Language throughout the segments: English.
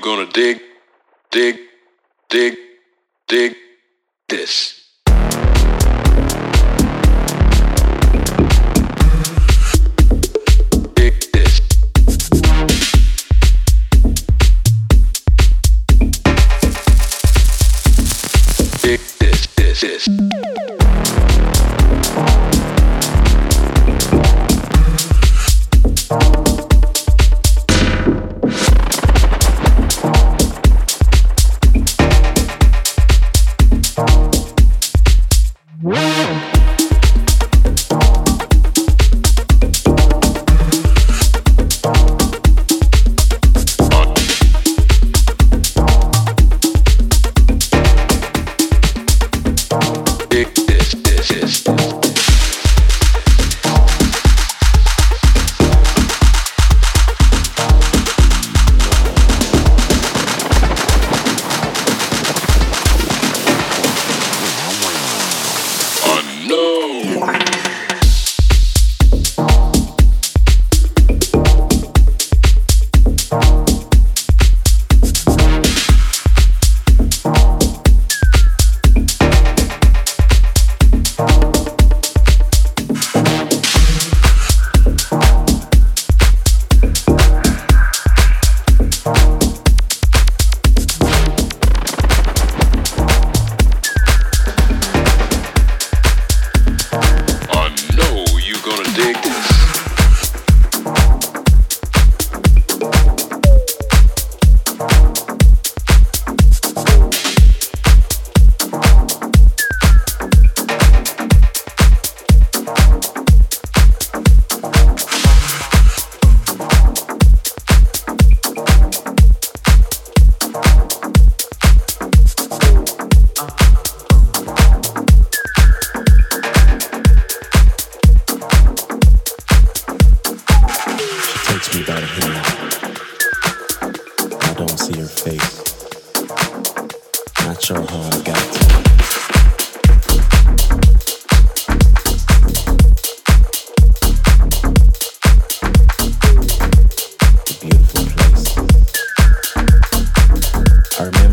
you gonna dig, dig, dig, dig this. This. Our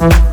Mm-hmm.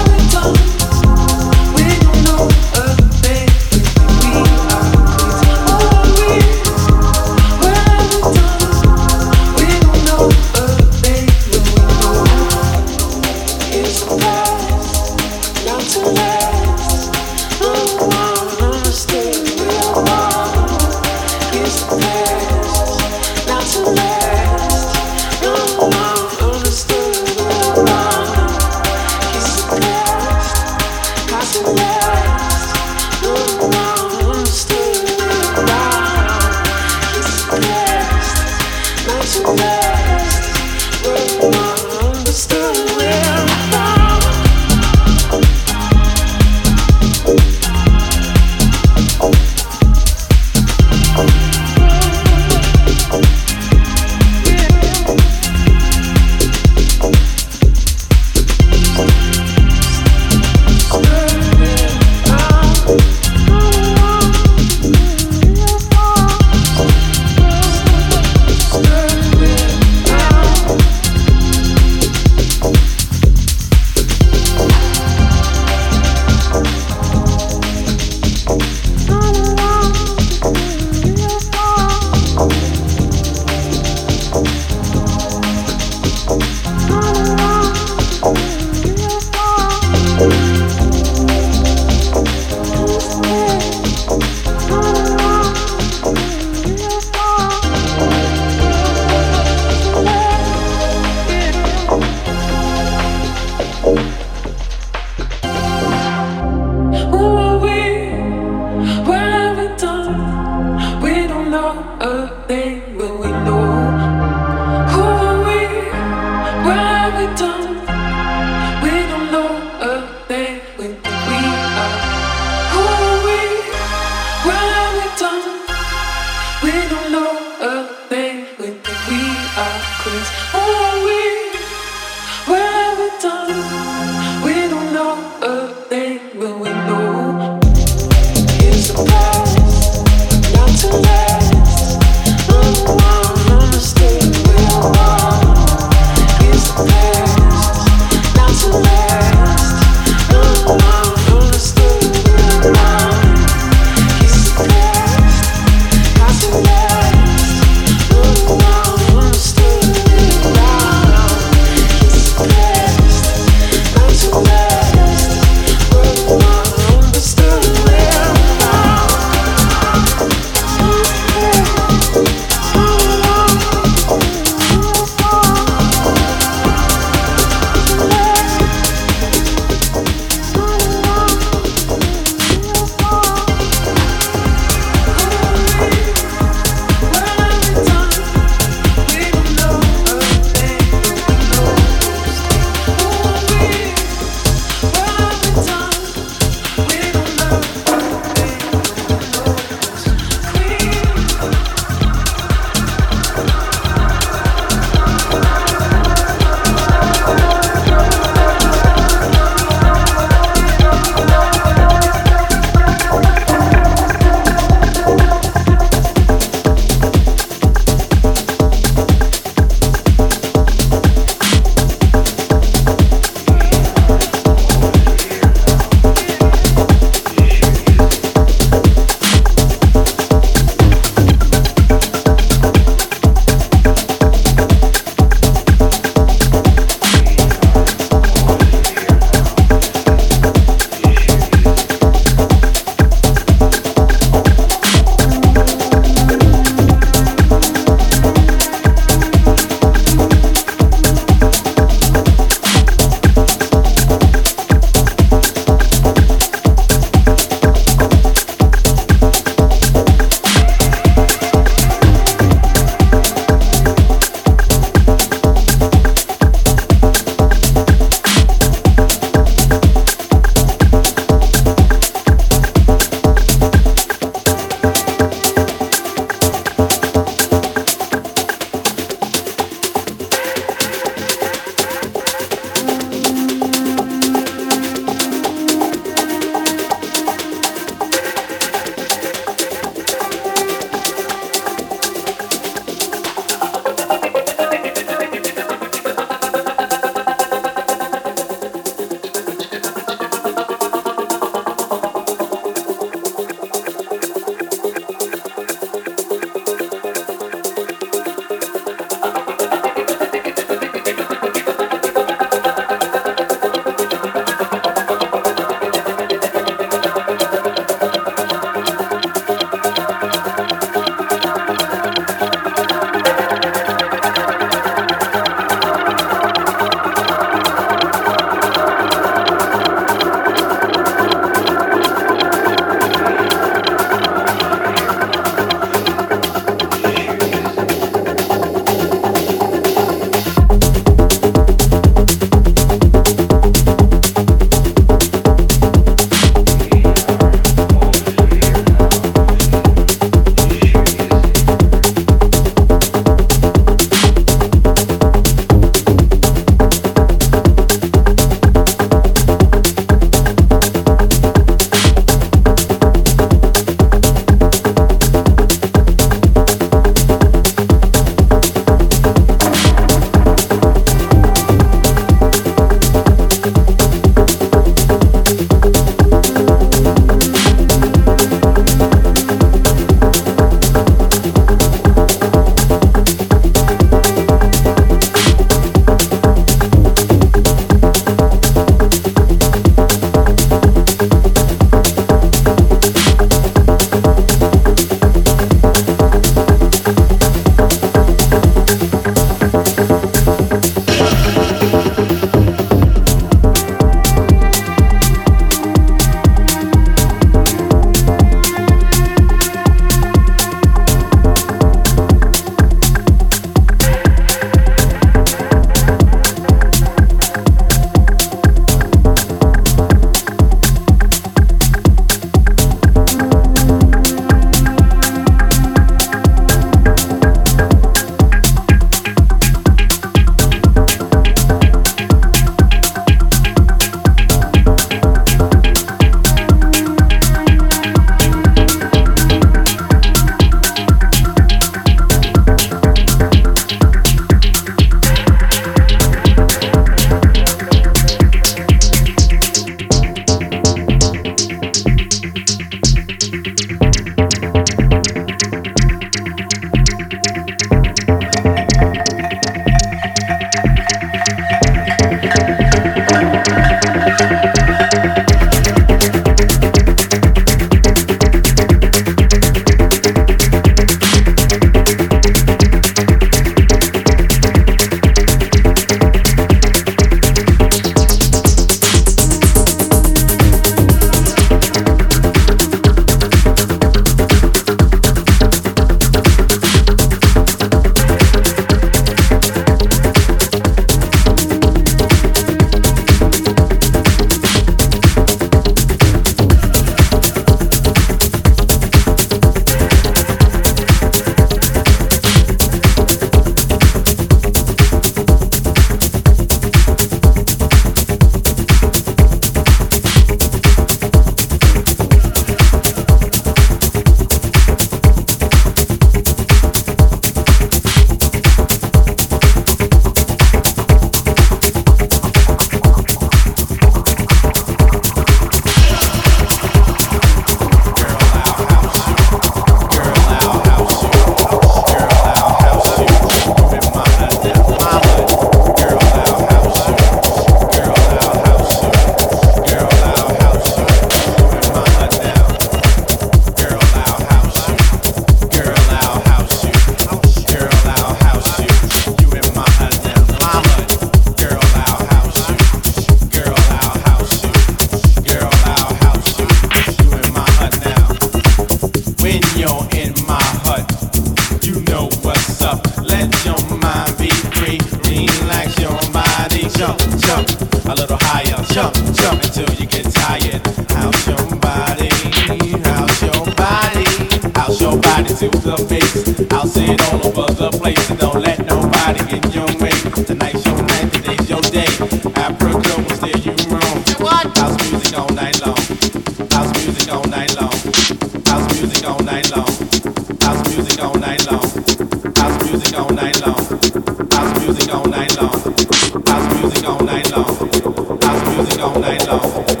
Music all night long.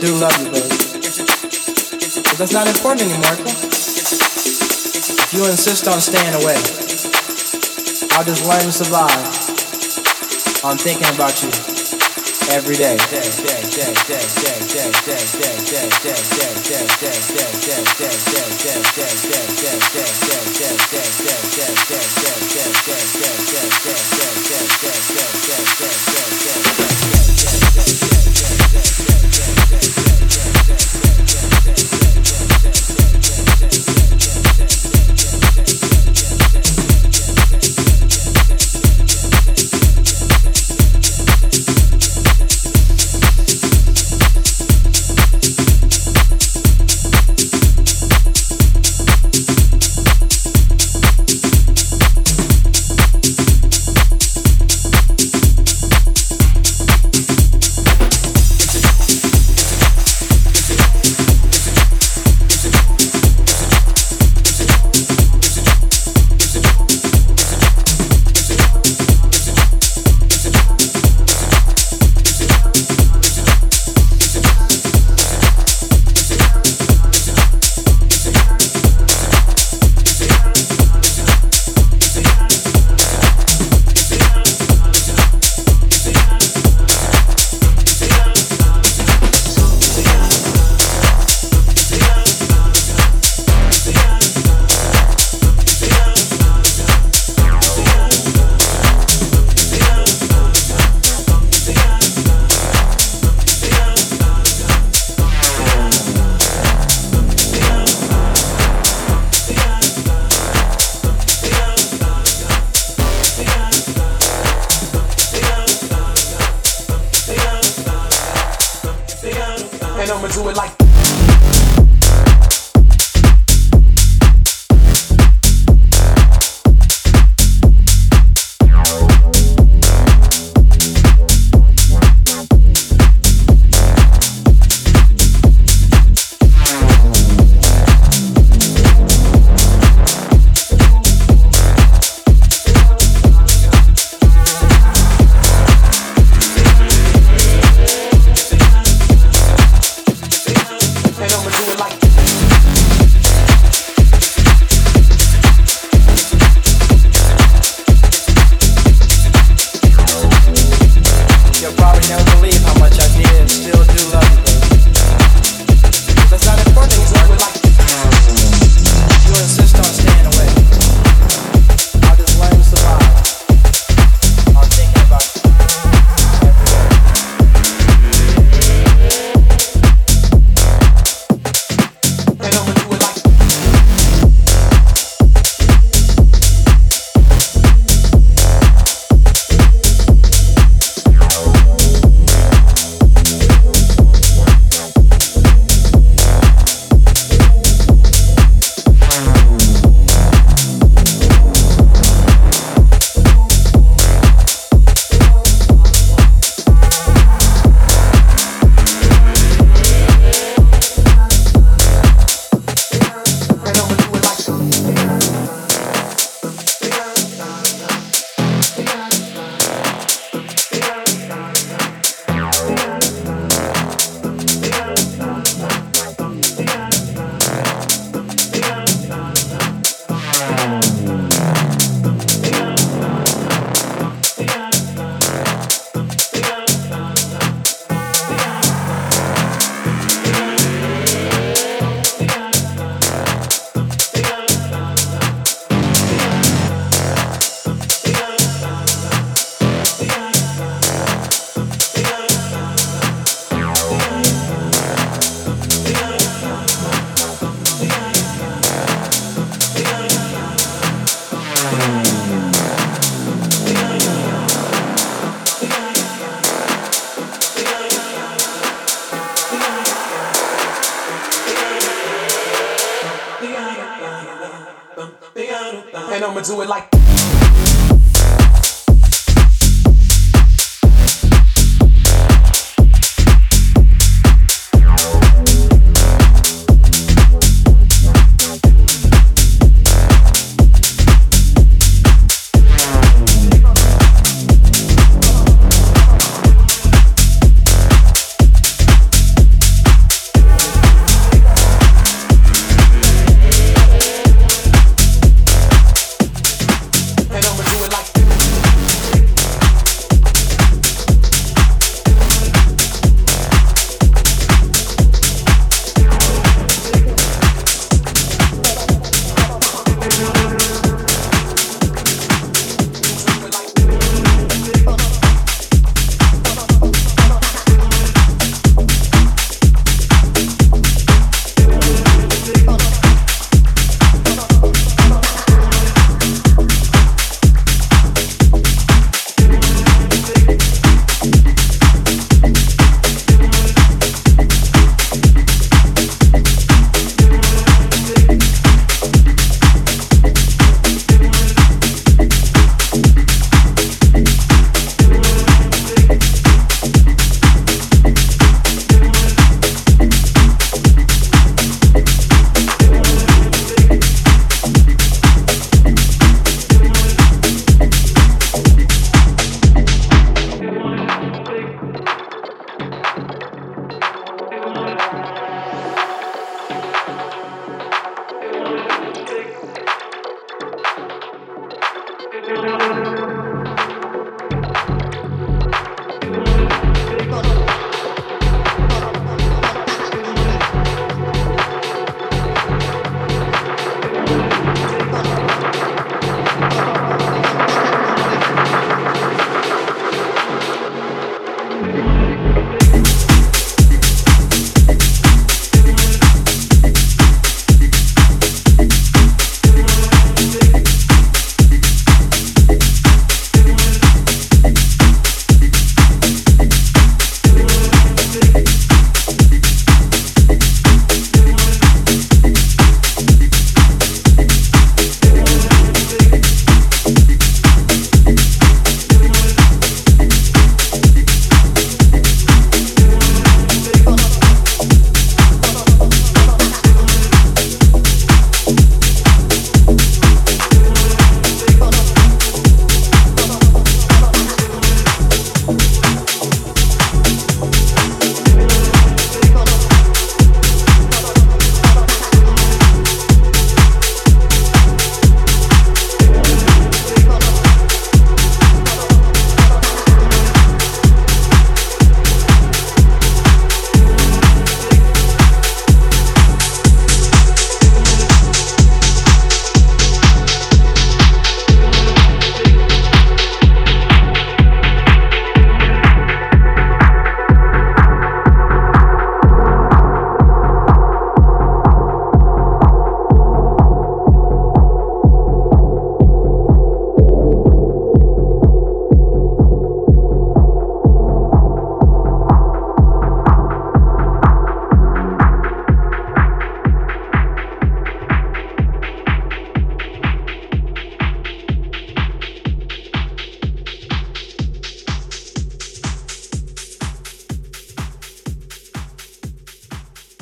do love you, baby. But that's not important anymore, okay? If you insist on staying away, I'll just learn to survive on thinking about you every day.